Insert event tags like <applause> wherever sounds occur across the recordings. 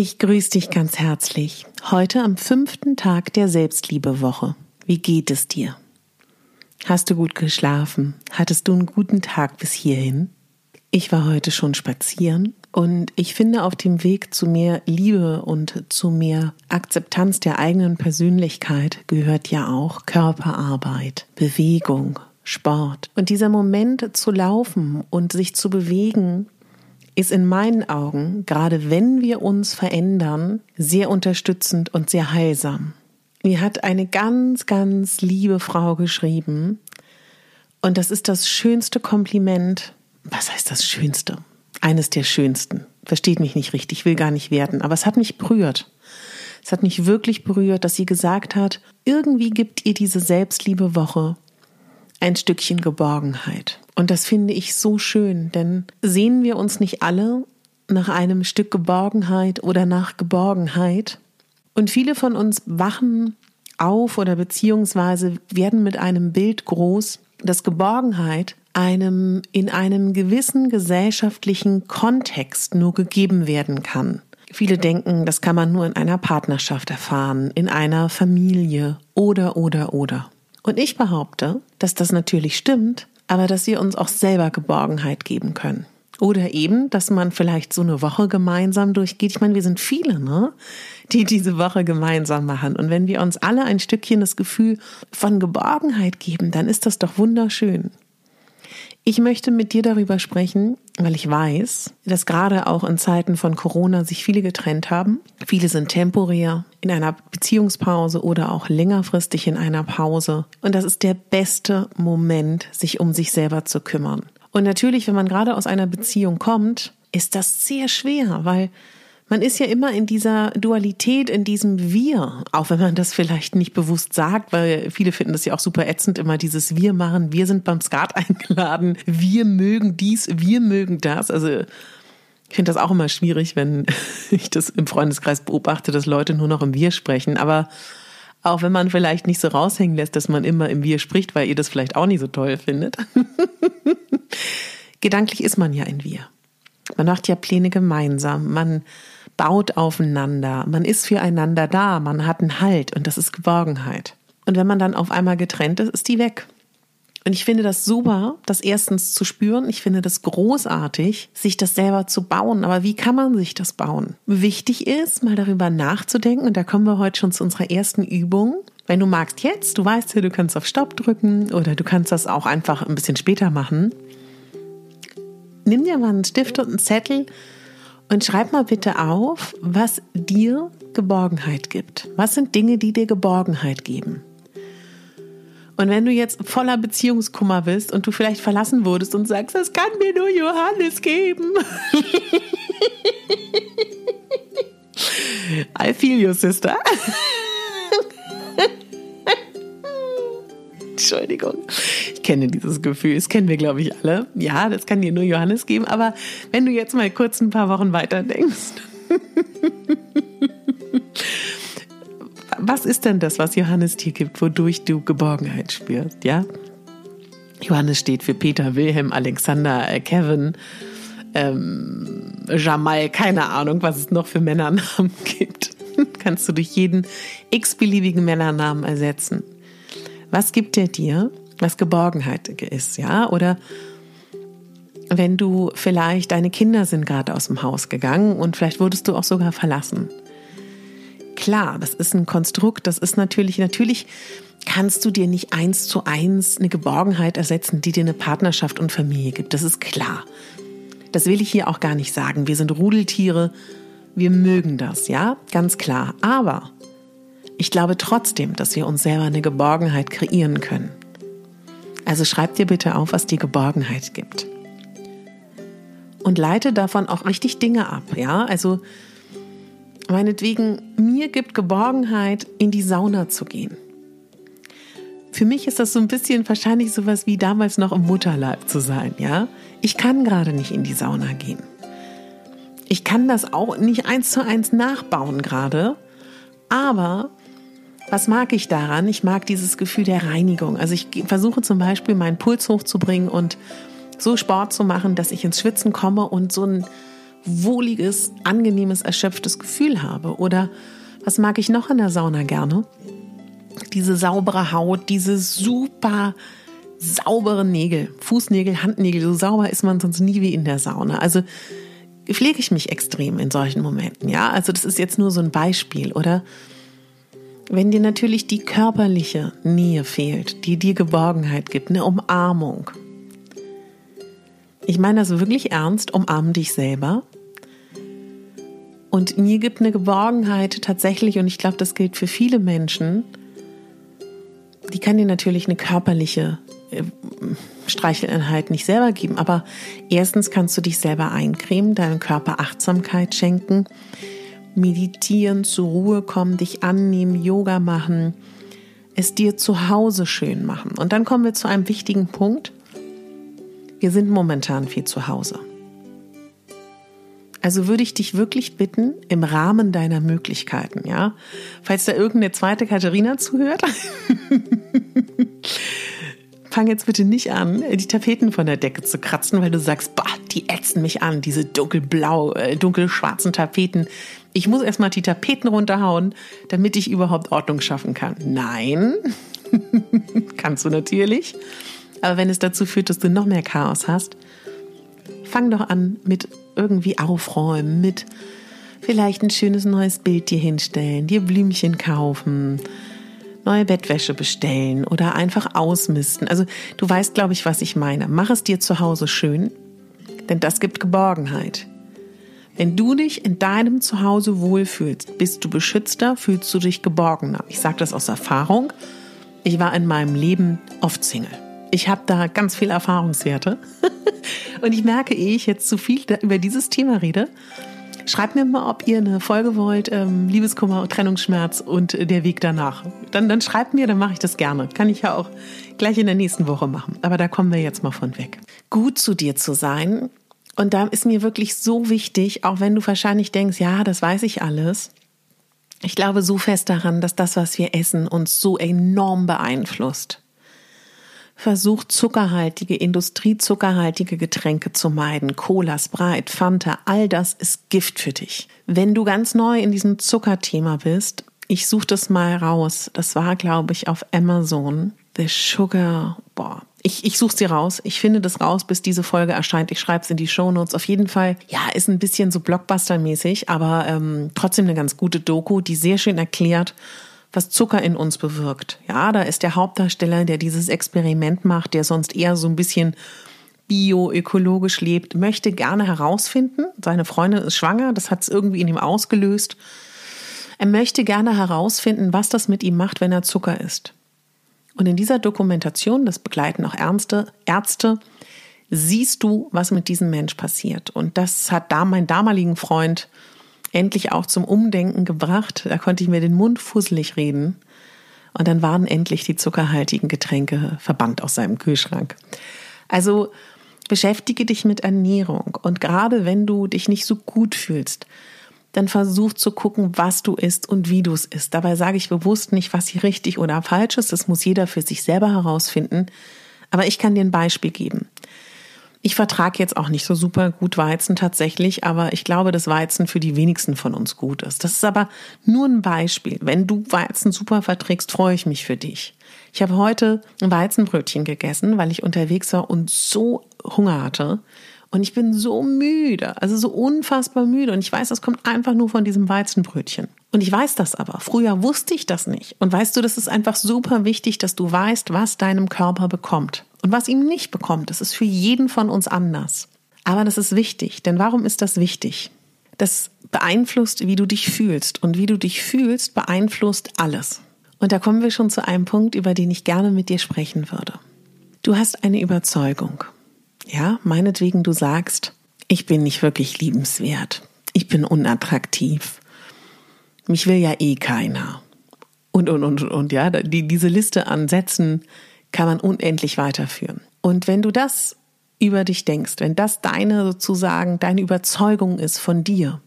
Ich grüße dich ganz herzlich. Heute am fünften Tag der Selbstliebewoche. Wie geht es dir? Hast du gut geschlafen? Hattest du einen guten Tag bis hierhin? Ich war heute schon spazieren und ich finde auf dem Weg zu mehr Liebe und zu mehr Akzeptanz der eigenen Persönlichkeit gehört ja auch Körperarbeit, Bewegung, Sport. Und dieser Moment zu laufen und sich zu bewegen ist in meinen Augen, gerade wenn wir uns verändern, sehr unterstützend und sehr heilsam. Mir hat eine ganz, ganz liebe Frau geschrieben, und das ist das schönste Kompliment. Was heißt das Schönste? Eines der schönsten. Versteht mich nicht richtig, will gar nicht werden, aber es hat mich berührt. Es hat mich wirklich berührt, dass sie gesagt hat, irgendwie gibt ihr diese Selbstliebewoche ein Stückchen Geborgenheit. Und das finde ich so schön, denn sehen wir uns nicht alle nach einem Stück Geborgenheit oder nach Geborgenheit? Und viele von uns wachen auf oder beziehungsweise werden mit einem Bild groß, dass Geborgenheit einem in einem gewissen gesellschaftlichen Kontext nur gegeben werden kann. Viele denken, das kann man nur in einer Partnerschaft erfahren, in einer Familie oder oder oder. Und ich behaupte, dass das natürlich stimmt, aber dass wir uns auch selber Geborgenheit geben können. Oder eben, dass man vielleicht so eine Woche gemeinsam durchgeht. Ich meine, wir sind viele, ne? Die diese Woche gemeinsam machen. Und wenn wir uns alle ein Stückchen das Gefühl von Geborgenheit geben, dann ist das doch wunderschön. Ich möchte mit dir darüber sprechen, weil ich weiß, dass gerade auch in Zeiten von Corona sich viele getrennt haben. Viele sind temporär in einer Beziehungspause oder auch längerfristig in einer Pause. Und das ist der beste Moment, sich um sich selber zu kümmern. Und natürlich, wenn man gerade aus einer Beziehung kommt, ist das sehr schwer, weil man ist ja immer in dieser Dualität, in diesem Wir, auch wenn man das vielleicht nicht bewusst sagt, weil viele finden das ja auch super ätzend, immer dieses Wir machen, wir sind beim Skat <laughs> eingeladen, wir mögen dies, wir mögen das. Also ich finde das auch immer schwierig, wenn <laughs> ich das im Freundeskreis beobachte, dass Leute nur noch im Wir sprechen. Aber auch wenn man vielleicht nicht so raushängen lässt, dass man immer im Wir spricht, weil ihr das vielleicht auch nicht so toll findet. <laughs> Gedanklich ist man ja ein Wir. Man macht ja Pläne gemeinsam. Man baut aufeinander, man ist füreinander da, man hat einen Halt und das ist Geborgenheit. Und wenn man dann auf einmal getrennt ist, ist die weg. Und ich finde das super, das erstens zu spüren. Ich finde das großartig, sich das selber zu bauen. Aber wie kann man sich das bauen? Wichtig ist, mal darüber nachzudenken. Und da kommen wir heute schon zu unserer ersten Übung. Wenn du magst jetzt, du weißt ja, du kannst auf Stopp drücken oder du kannst das auch einfach ein bisschen später machen. Nimm dir mal einen Stift und einen Zettel und schreib mal bitte auf, was dir Geborgenheit gibt. Was sind Dinge, die dir Geborgenheit geben? Und wenn du jetzt voller Beziehungskummer bist und du vielleicht verlassen wurdest und sagst, das kann mir nur Johannes geben. <laughs> I feel you, sister. <laughs> Entschuldigung. Ich kenne dieses Gefühl. Das kennen wir, glaube ich, alle. Ja, das kann dir nur Johannes geben. Aber wenn du jetzt mal kurz ein paar Wochen weiter denkst. was ist denn das, was Johannes dir gibt, wodurch du Geborgenheit spürst, ja? Johannes steht für Peter, Wilhelm, Alexander, äh, Kevin, ähm, Jamal, keine Ahnung, was es noch für Männernamen <laughs> gibt. Kannst du durch jeden x-beliebigen Männernamen ersetzen. Was gibt der dir, was Geborgenheit ist, ja? Oder wenn du vielleicht, deine Kinder sind gerade aus dem Haus gegangen und vielleicht wurdest du auch sogar verlassen. Klar, das ist ein Konstrukt, das ist natürlich, natürlich kannst du dir nicht eins zu eins eine Geborgenheit ersetzen, die dir eine Partnerschaft und Familie gibt. Das ist klar. Das will ich hier auch gar nicht sagen. Wir sind Rudeltiere. Wir mögen das, ja, ganz klar. Aber ich glaube trotzdem, dass wir uns selber eine Geborgenheit kreieren können. Also schreib dir bitte auf, was dir Geborgenheit gibt. Und leite davon auch richtig Dinge ab, ja? Also meinetwegen, mir gibt Geborgenheit, in die Sauna zu gehen. Für mich ist das so ein bisschen wahrscheinlich sowas wie damals noch im Mutterleib zu sein, ja? Ich kann gerade nicht in die Sauna gehen. Ich kann das auch nicht eins zu eins nachbauen gerade, aber was mag ich daran? Ich mag dieses Gefühl der Reinigung. Also ich versuche zum Beispiel meinen Puls hochzubringen und so Sport zu machen, dass ich ins Schwitzen komme und so ein wohliges, angenehmes, erschöpftes Gefühl habe. Oder was mag ich noch in der Sauna gerne? diese saubere Haut, diese super saubere Nägel, Fußnägel, Handnägel, so sauber ist man sonst nie wie in der Sauna. Also pflege ich mich extrem in solchen Momenten, ja? Also das ist jetzt nur so ein Beispiel, oder? Wenn dir natürlich die körperliche Nähe fehlt, die dir Geborgenheit gibt, eine Umarmung. Ich meine das wirklich ernst, umarm dich selber. Und mir gibt eine Geborgenheit tatsächlich, und ich glaube, das gilt für viele Menschen, die kann dir natürlich eine körperliche äh, Streicheleinheit nicht selber geben, aber erstens kannst du dich selber eincremen, deinem Körper Achtsamkeit schenken, meditieren, zur Ruhe kommen, dich annehmen, Yoga machen, es dir zu Hause schön machen. Und dann kommen wir zu einem wichtigen Punkt. Wir sind momentan viel zu Hause. Also würde ich dich wirklich bitten, im Rahmen deiner Möglichkeiten, ja, falls da irgendeine zweite Katharina zuhört, <laughs> fang jetzt bitte nicht an, die Tapeten von der Decke zu kratzen, weil du sagst, bah, die ätzen mich an, diese dunkelblau, äh, dunkelschwarzen Tapeten. Ich muss erstmal die Tapeten runterhauen, damit ich überhaupt Ordnung schaffen kann. Nein, <laughs> kannst du natürlich. Aber wenn es dazu führt, dass du noch mehr Chaos hast, fang doch an mit irgendwie aufräumen, mit vielleicht ein schönes neues Bild dir hinstellen, dir Blümchen kaufen, neue Bettwäsche bestellen oder einfach ausmisten. Also du weißt, glaube ich, was ich meine. Mach es dir zu Hause schön, denn das gibt Geborgenheit. Wenn du dich in deinem Zuhause wohlfühlst, bist du beschützter, fühlst du dich geborgener. Ich sage das aus Erfahrung. Ich war in meinem Leben oft Single. Ich habe da ganz viel Erfahrungswerte. <laughs> Und ich merke, ehe ich jetzt zu viel über dieses Thema rede, schreibt mir mal, ob ihr eine Folge wollt, ähm, Liebeskummer, Trennungsschmerz und der Weg danach. Dann, dann schreibt mir, dann mache ich das gerne. Kann ich ja auch gleich in der nächsten Woche machen. Aber da kommen wir jetzt mal von weg. Gut zu dir zu sein. Und da ist mir wirklich so wichtig, auch wenn du wahrscheinlich denkst, ja, das weiß ich alles. Ich glaube so fest daran, dass das, was wir essen, uns so enorm beeinflusst. Versucht zuckerhaltige, industriezuckerhaltige Getränke zu meiden. Cola, Sprite, Fanta, all das ist Gift für dich. Wenn du ganz neu in diesem Zuckerthema bist, ich suche das mal raus. Das war, glaube ich, auf Amazon. The Sugar, boah. Ich, ich suche sie raus. Ich finde das raus, bis diese Folge erscheint. Ich schreibe es in die Shownotes. Auf jeden Fall, ja, ist ein bisschen so Blockbuster-mäßig, aber ähm, trotzdem eine ganz gute Doku, die sehr schön erklärt, was Zucker in uns bewirkt. Ja, da ist der Hauptdarsteller, der dieses Experiment macht, der sonst eher so ein bisschen bioökologisch lebt, möchte gerne herausfinden, seine Freundin ist schwanger, das hat es irgendwie in ihm ausgelöst. Er möchte gerne herausfinden, was das mit ihm macht, wenn er Zucker isst. Und in dieser Dokumentation, das begleiten auch Ärzte, Ärzte, siehst du, was mit diesem Mensch passiert. Und das hat da mein damaligen Freund endlich auch zum Umdenken gebracht. Da konnte ich mir den Mund fusselig reden. Und dann waren endlich die zuckerhaltigen Getränke verbannt aus seinem Kühlschrank. Also beschäftige dich mit Ernährung. Und gerade wenn du dich nicht so gut fühlst, dann versuch zu gucken, was du isst und wie du es isst. Dabei sage ich bewusst nicht, was hier richtig oder falsch ist. Das muss jeder für sich selber herausfinden. Aber ich kann dir ein Beispiel geben. Ich vertrage jetzt auch nicht so super gut Weizen tatsächlich, aber ich glaube, dass Weizen für die wenigsten von uns gut ist. Das ist aber nur ein Beispiel. Wenn du Weizen super verträgst, freue ich mich für dich. Ich habe heute ein Weizenbrötchen gegessen, weil ich unterwegs war und so Hunger hatte. Und ich bin so müde, also so unfassbar müde. Und ich weiß, das kommt einfach nur von diesem Weizenbrötchen. Und ich weiß das aber. Früher wusste ich das nicht. Und weißt du, das ist einfach super wichtig, dass du weißt, was deinem Körper bekommt. Und was ihm nicht bekommt, das ist für jeden von uns anders. Aber das ist wichtig. Denn warum ist das wichtig? Das beeinflusst, wie du dich fühlst. Und wie du dich fühlst, beeinflusst alles. Und da kommen wir schon zu einem Punkt, über den ich gerne mit dir sprechen würde. Du hast eine Überzeugung. Ja, meinetwegen du sagst, ich bin nicht wirklich liebenswert. Ich bin unattraktiv. Mich will ja eh keiner. Und, und, und, und, ja, die, diese Liste an Sätzen kann man unendlich weiterführen. Und wenn du das über dich denkst, wenn das deine sozusagen, deine Überzeugung ist von dir,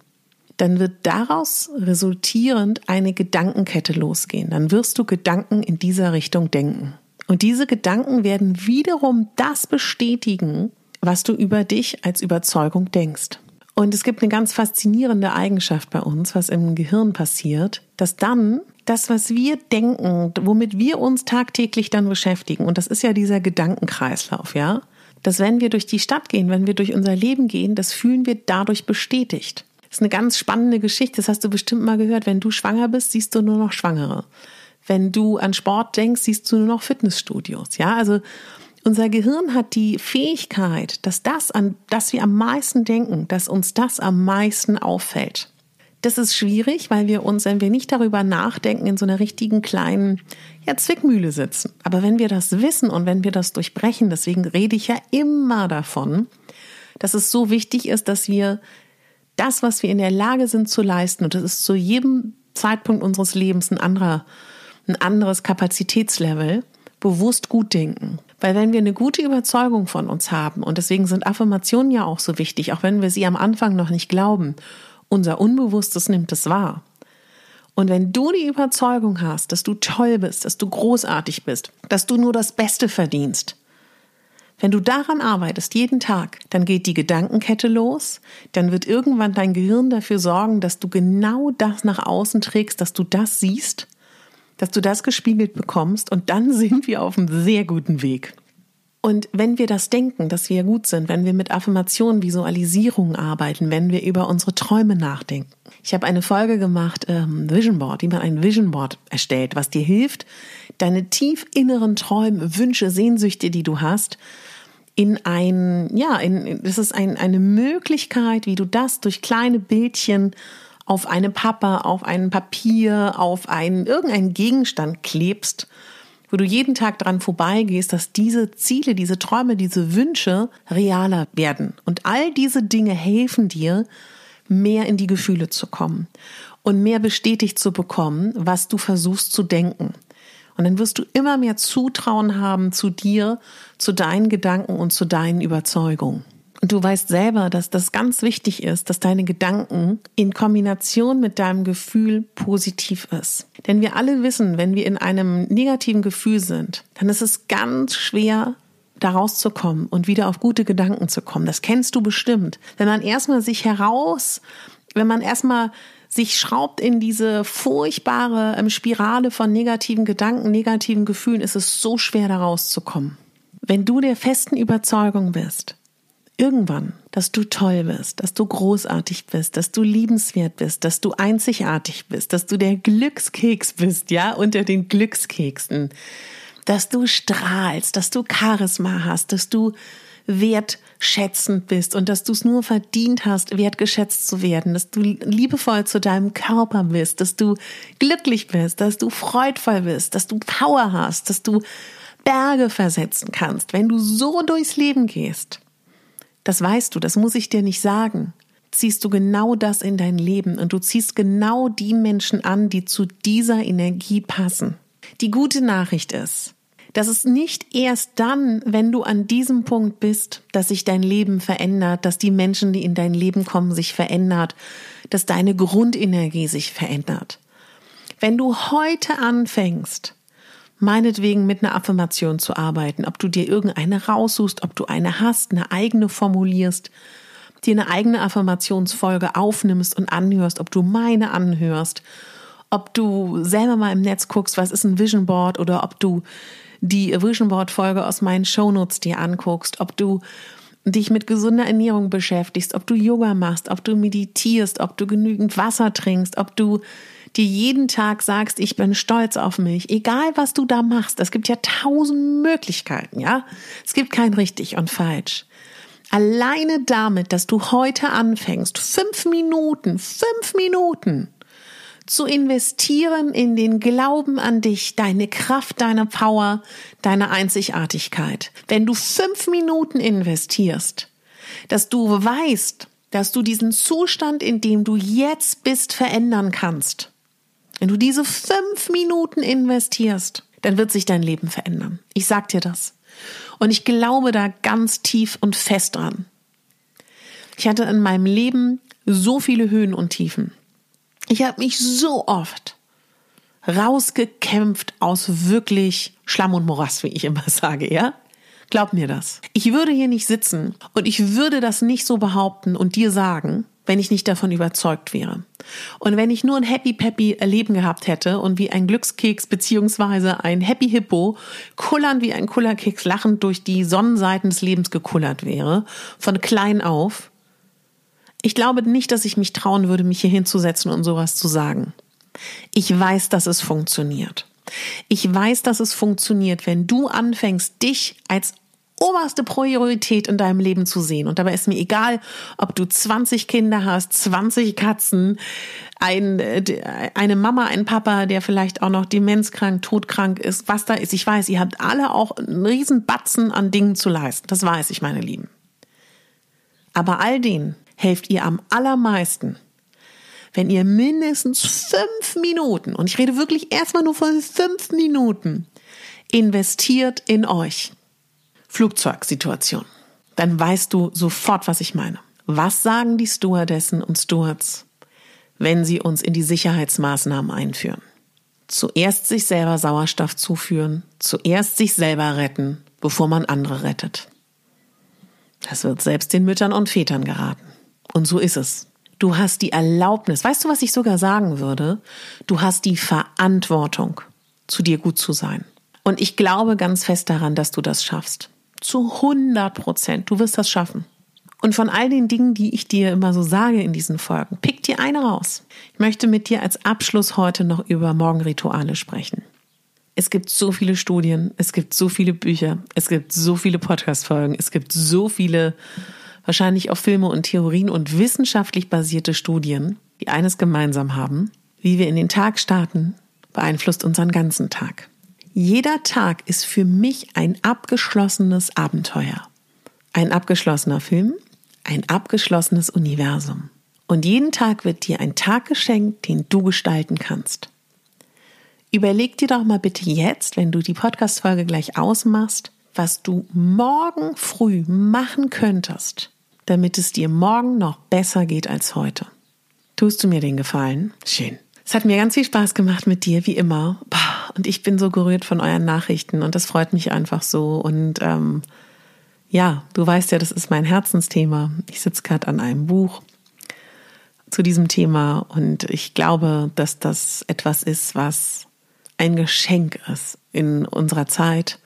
dann wird daraus resultierend eine Gedankenkette losgehen. Dann wirst du Gedanken in dieser Richtung denken. Und diese Gedanken werden wiederum das bestätigen, was du über dich als Überzeugung denkst. Und es gibt eine ganz faszinierende Eigenschaft bei uns, was im Gehirn passiert, dass dann das, was wir denken, womit wir uns tagtäglich dann beschäftigen, und das ist ja dieser Gedankenkreislauf, ja, dass wenn wir durch die Stadt gehen, wenn wir durch unser Leben gehen, das fühlen wir dadurch bestätigt. Das ist eine ganz spannende Geschichte, das hast du bestimmt mal gehört. Wenn du schwanger bist, siehst du nur noch Schwangere. Wenn du an Sport denkst, siehst du nur noch Fitnessstudios. Ja, also unser Gehirn hat die Fähigkeit, dass das, an das wir am meisten denken, dass uns das am meisten auffällt. Das ist schwierig, weil wir uns, wenn wir nicht darüber nachdenken, in so einer richtigen kleinen ja, Zwickmühle sitzen. Aber wenn wir das wissen und wenn wir das durchbrechen, deswegen rede ich ja immer davon, dass es so wichtig ist, dass wir das, was wir in der Lage sind zu leisten, und das ist zu jedem Zeitpunkt unseres Lebens ein anderer ein anderes Kapazitätslevel, bewusst gut denken. Weil wenn wir eine gute Überzeugung von uns haben, und deswegen sind Affirmationen ja auch so wichtig, auch wenn wir sie am Anfang noch nicht glauben, unser Unbewusstes nimmt es wahr. Und wenn du die Überzeugung hast, dass du toll bist, dass du großartig bist, dass du nur das Beste verdienst, wenn du daran arbeitest, jeden Tag, dann geht die Gedankenkette los, dann wird irgendwann dein Gehirn dafür sorgen, dass du genau das nach außen trägst, dass du das siehst dass du das gespiegelt bekommst und dann <laughs> sind wir auf einem sehr guten Weg. Und wenn wir das denken, dass wir gut sind, wenn wir mit Affirmationen, Visualisierungen arbeiten, wenn wir über unsere Träume nachdenken. Ich habe eine Folge gemacht, ähm, Vision Board, wie man ein Vision Board erstellt, was dir hilft, deine tief inneren Träume, Wünsche, Sehnsüchte, die du hast, in ein, ja, in, das ist ein, eine Möglichkeit, wie du das durch kleine Bildchen auf eine Pappe, auf ein Papier, auf einen, irgendeinen Gegenstand klebst, wo du jeden Tag dran vorbeigehst, dass diese Ziele, diese Träume, diese Wünsche realer werden. Und all diese Dinge helfen dir, mehr in die Gefühle zu kommen und mehr bestätigt zu bekommen, was du versuchst zu denken. Und dann wirst du immer mehr Zutrauen haben zu dir, zu deinen Gedanken und zu deinen Überzeugungen. Und du weißt selber, dass das ganz wichtig ist, dass deine Gedanken in Kombination mit deinem Gefühl positiv ist. Denn wir alle wissen, wenn wir in einem negativen Gefühl sind, dann ist es ganz schwer, da rauszukommen und wieder auf gute Gedanken zu kommen. Das kennst du bestimmt. Wenn man erstmal sich heraus, wenn man erstmal sich schraubt in diese furchtbare ähm, Spirale von negativen Gedanken, negativen Gefühlen, ist es so schwer, da rauszukommen. Wenn du der festen Überzeugung bist, irgendwann, dass du toll bist, dass du großartig bist, dass du liebenswert bist, dass du einzigartig bist, dass du der Glückskeks bist, ja, unter den Glückskeksen, dass du strahlst, dass du Charisma hast, dass du wertschätzend bist und dass du es nur verdient hast, wertgeschätzt zu werden, dass du liebevoll zu deinem Körper bist, dass du glücklich bist, dass du freudvoll bist, dass du Power hast, dass du Berge versetzen kannst, wenn du so durchs Leben gehst, das weißt du, das muss ich dir nicht sagen. Ziehst du genau das in dein Leben und du ziehst genau die Menschen an, die zu dieser Energie passen. Die gute Nachricht ist, dass es nicht erst dann, wenn du an diesem Punkt bist, dass sich dein Leben verändert, dass die Menschen, die in dein Leben kommen, sich verändert, dass deine Grundenergie sich verändert. Wenn du heute anfängst, meinetwegen mit einer Affirmation zu arbeiten, ob du dir irgendeine raussuchst, ob du eine hast, eine eigene formulierst, dir eine eigene Affirmationsfolge aufnimmst und anhörst, ob du meine anhörst, ob du selber mal im Netz guckst, was ist ein Vision Board oder ob du die Vision Board Folge aus meinen Shownotes dir anguckst, ob du dich mit gesunder Ernährung beschäftigst, ob du Yoga machst, ob du meditierst, ob du genügend Wasser trinkst, ob du dir jeden Tag sagst, ich bin stolz auf mich, egal was du da machst, es gibt ja tausend Möglichkeiten, ja? Es gibt kein richtig und falsch. Alleine damit, dass du heute anfängst, fünf Minuten, fünf Minuten zu investieren in den Glauben an dich, deine Kraft, deine Power, deine Einzigartigkeit. Wenn du fünf Minuten investierst, dass du weißt, dass du diesen Zustand, in dem du jetzt bist, verändern kannst. Wenn du diese fünf Minuten investierst, dann wird sich dein Leben verändern. Ich sag dir das. Und ich glaube da ganz tief und fest dran. Ich hatte in meinem Leben so viele Höhen und Tiefen. Ich habe mich so oft rausgekämpft aus wirklich Schlamm und Morast, wie ich immer sage, ja? Glaub mir das. Ich würde hier nicht sitzen und ich würde das nicht so behaupten und dir sagen, wenn ich nicht davon überzeugt wäre. Und wenn ich nur ein Happy Peppy Erleben gehabt hätte und wie ein Glückskeks beziehungsweise ein Happy Hippo kullern wie ein Kullerkeks lachend durch die Sonnenseiten des Lebens gekullert wäre, von klein auf, ich glaube nicht, dass ich mich trauen würde, mich hier hinzusetzen und sowas zu sagen. Ich weiß, dass es funktioniert. Ich weiß, dass es funktioniert, wenn du anfängst, dich als oberste Priorität in deinem Leben zu sehen. Und dabei ist mir egal, ob du 20 Kinder hast, 20 Katzen, ein, eine Mama, ein Papa, der vielleicht auch noch demenzkrank, todkrank ist, was da ist. Ich weiß, ihr habt alle auch einen riesen Batzen an Dingen zu leisten. Das weiß ich, meine Lieben. Aber all denen, helft ihr am allermeisten, wenn ihr mindestens fünf Minuten, und ich rede wirklich erstmal nur von fünf Minuten, investiert in euch. Flugzeugsituation. Dann weißt du sofort, was ich meine. Was sagen die Stewardessen und Stewards, wenn sie uns in die Sicherheitsmaßnahmen einführen? Zuerst sich selber Sauerstoff zuführen, zuerst sich selber retten, bevor man andere rettet. Das wird selbst den Müttern und Vätern geraten. Und so ist es. Du hast die Erlaubnis, weißt du, was ich sogar sagen würde? Du hast die Verantwortung, zu dir gut zu sein. Und ich glaube ganz fest daran, dass du das schaffst. Zu 100 Prozent. Du wirst das schaffen. Und von all den Dingen, die ich dir immer so sage in diesen Folgen, pick dir eine raus. Ich möchte mit dir als Abschluss heute noch über Morgenrituale sprechen. Es gibt so viele Studien, es gibt so viele Bücher, es gibt so viele Podcast-Folgen, es gibt so viele wahrscheinlich auch Filme und Theorien und wissenschaftlich basierte Studien, die eines gemeinsam haben, wie wir in den Tag starten, beeinflusst unseren ganzen Tag. Jeder Tag ist für mich ein abgeschlossenes Abenteuer. Ein abgeschlossener Film, ein abgeschlossenes Universum. Und jeden Tag wird dir ein Tag geschenkt, den du gestalten kannst. Überleg dir doch mal bitte jetzt, wenn du die Podcast-Folge gleich ausmachst, was du morgen früh machen könntest, damit es dir morgen noch besser geht als heute. Tust du mir den Gefallen? Schön. Es hat mir ganz viel Spaß gemacht mit dir, wie immer. Und ich bin so gerührt von euren Nachrichten und das freut mich einfach so. Und ähm, ja, du weißt ja, das ist mein Herzensthema. Ich sitze gerade an einem Buch zu diesem Thema und ich glaube, dass das etwas ist, was ein Geschenk ist in unserer Zeit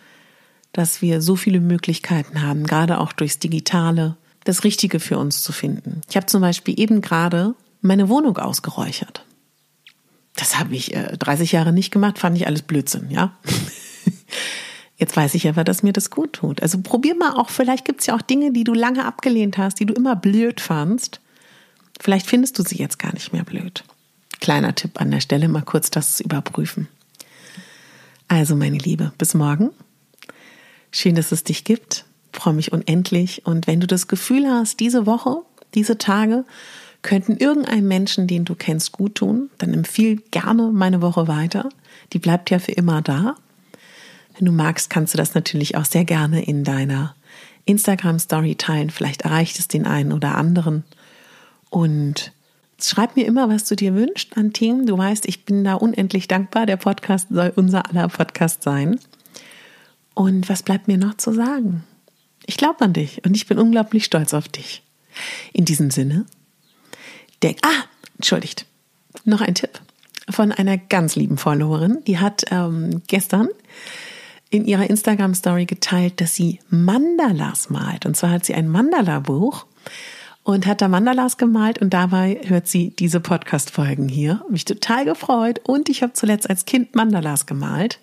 dass wir so viele Möglichkeiten haben, gerade auch durchs Digitale, das Richtige für uns zu finden. Ich habe zum Beispiel eben gerade meine Wohnung ausgeräuchert. Das habe ich äh, 30 Jahre nicht gemacht, fand ich alles Blödsinn, ja. <laughs> Jetzt weiß ich aber, dass mir das gut tut. Also probier mal auch, vielleicht gibt es ja auch Dinge, die du lange abgelehnt hast, die du immer blöd fandst. Vielleicht findest du sie jetzt gar nicht mehr blöd. Kleiner Tipp an der Stelle, mal kurz das überprüfen. Also, meine Liebe, bis morgen. Schön, dass es dich gibt. Ich freue mich unendlich. Und wenn du das Gefühl hast, diese Woche, diese Tage könnten irgendeinem Menschen, den du kennst, gut tun, dann empfiehl gerne meine Woche weiter. Die bleibt ja für immer da. Wenn du magst, kannst du das natürlich auch sehr gerne in deiner Instagram Story teilen. Vielleicht erreicht es den einen oder anderen. Und Schreib mir immer, was du dir wünschst an Themen. Du weißt, ich bin da unendlich dankbar. Der Podcast soll unser aller Podcast sein. Und was bleibt mir noch zu sagen? Ich glaube an dich und ich bin unglaublich stolz auf dich. In diesem Sinne, denk, ah, entschuldigt, noch ein Tipp von einer ganz lieben Followerin. Die hat ähm, gestern in ihrer Instagram-Story geteilt, dass sie Mandalas malt. Und zwar hat sie ein Mandala-Buch und hat da Mandalas gemalt und dabei hört sie diese Podcast-Folgen hier. Mich total gefreut und ich habe zuletzt als Kind Mandalas gemalt.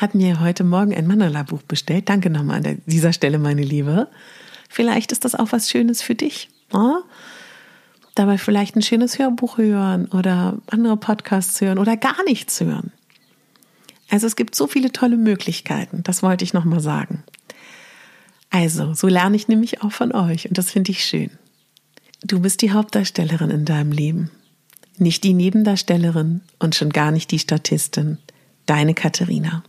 Hat mir heute Morgen ein Mandala-Buch bestellt. Danke nochmal an dieser Stelle, meine Liebe. Vielleicht ist das auch was Schönes für dich. Oh? Dabei vielleicht ein schönes Hörbuch hören oder andere Podcasts hören oder gar nichts hören. Also es gibt so viele tolle Möglichkeiten, das wollte ich nochmal sagen. Also, so lerne ich nämlich auch von euch und das finde ich schön. Du bist die Hauptdarstellerin in deinem Leben, nicht die Nebendarstellerin und schon gar nicht die Statistin. Deine Katharina.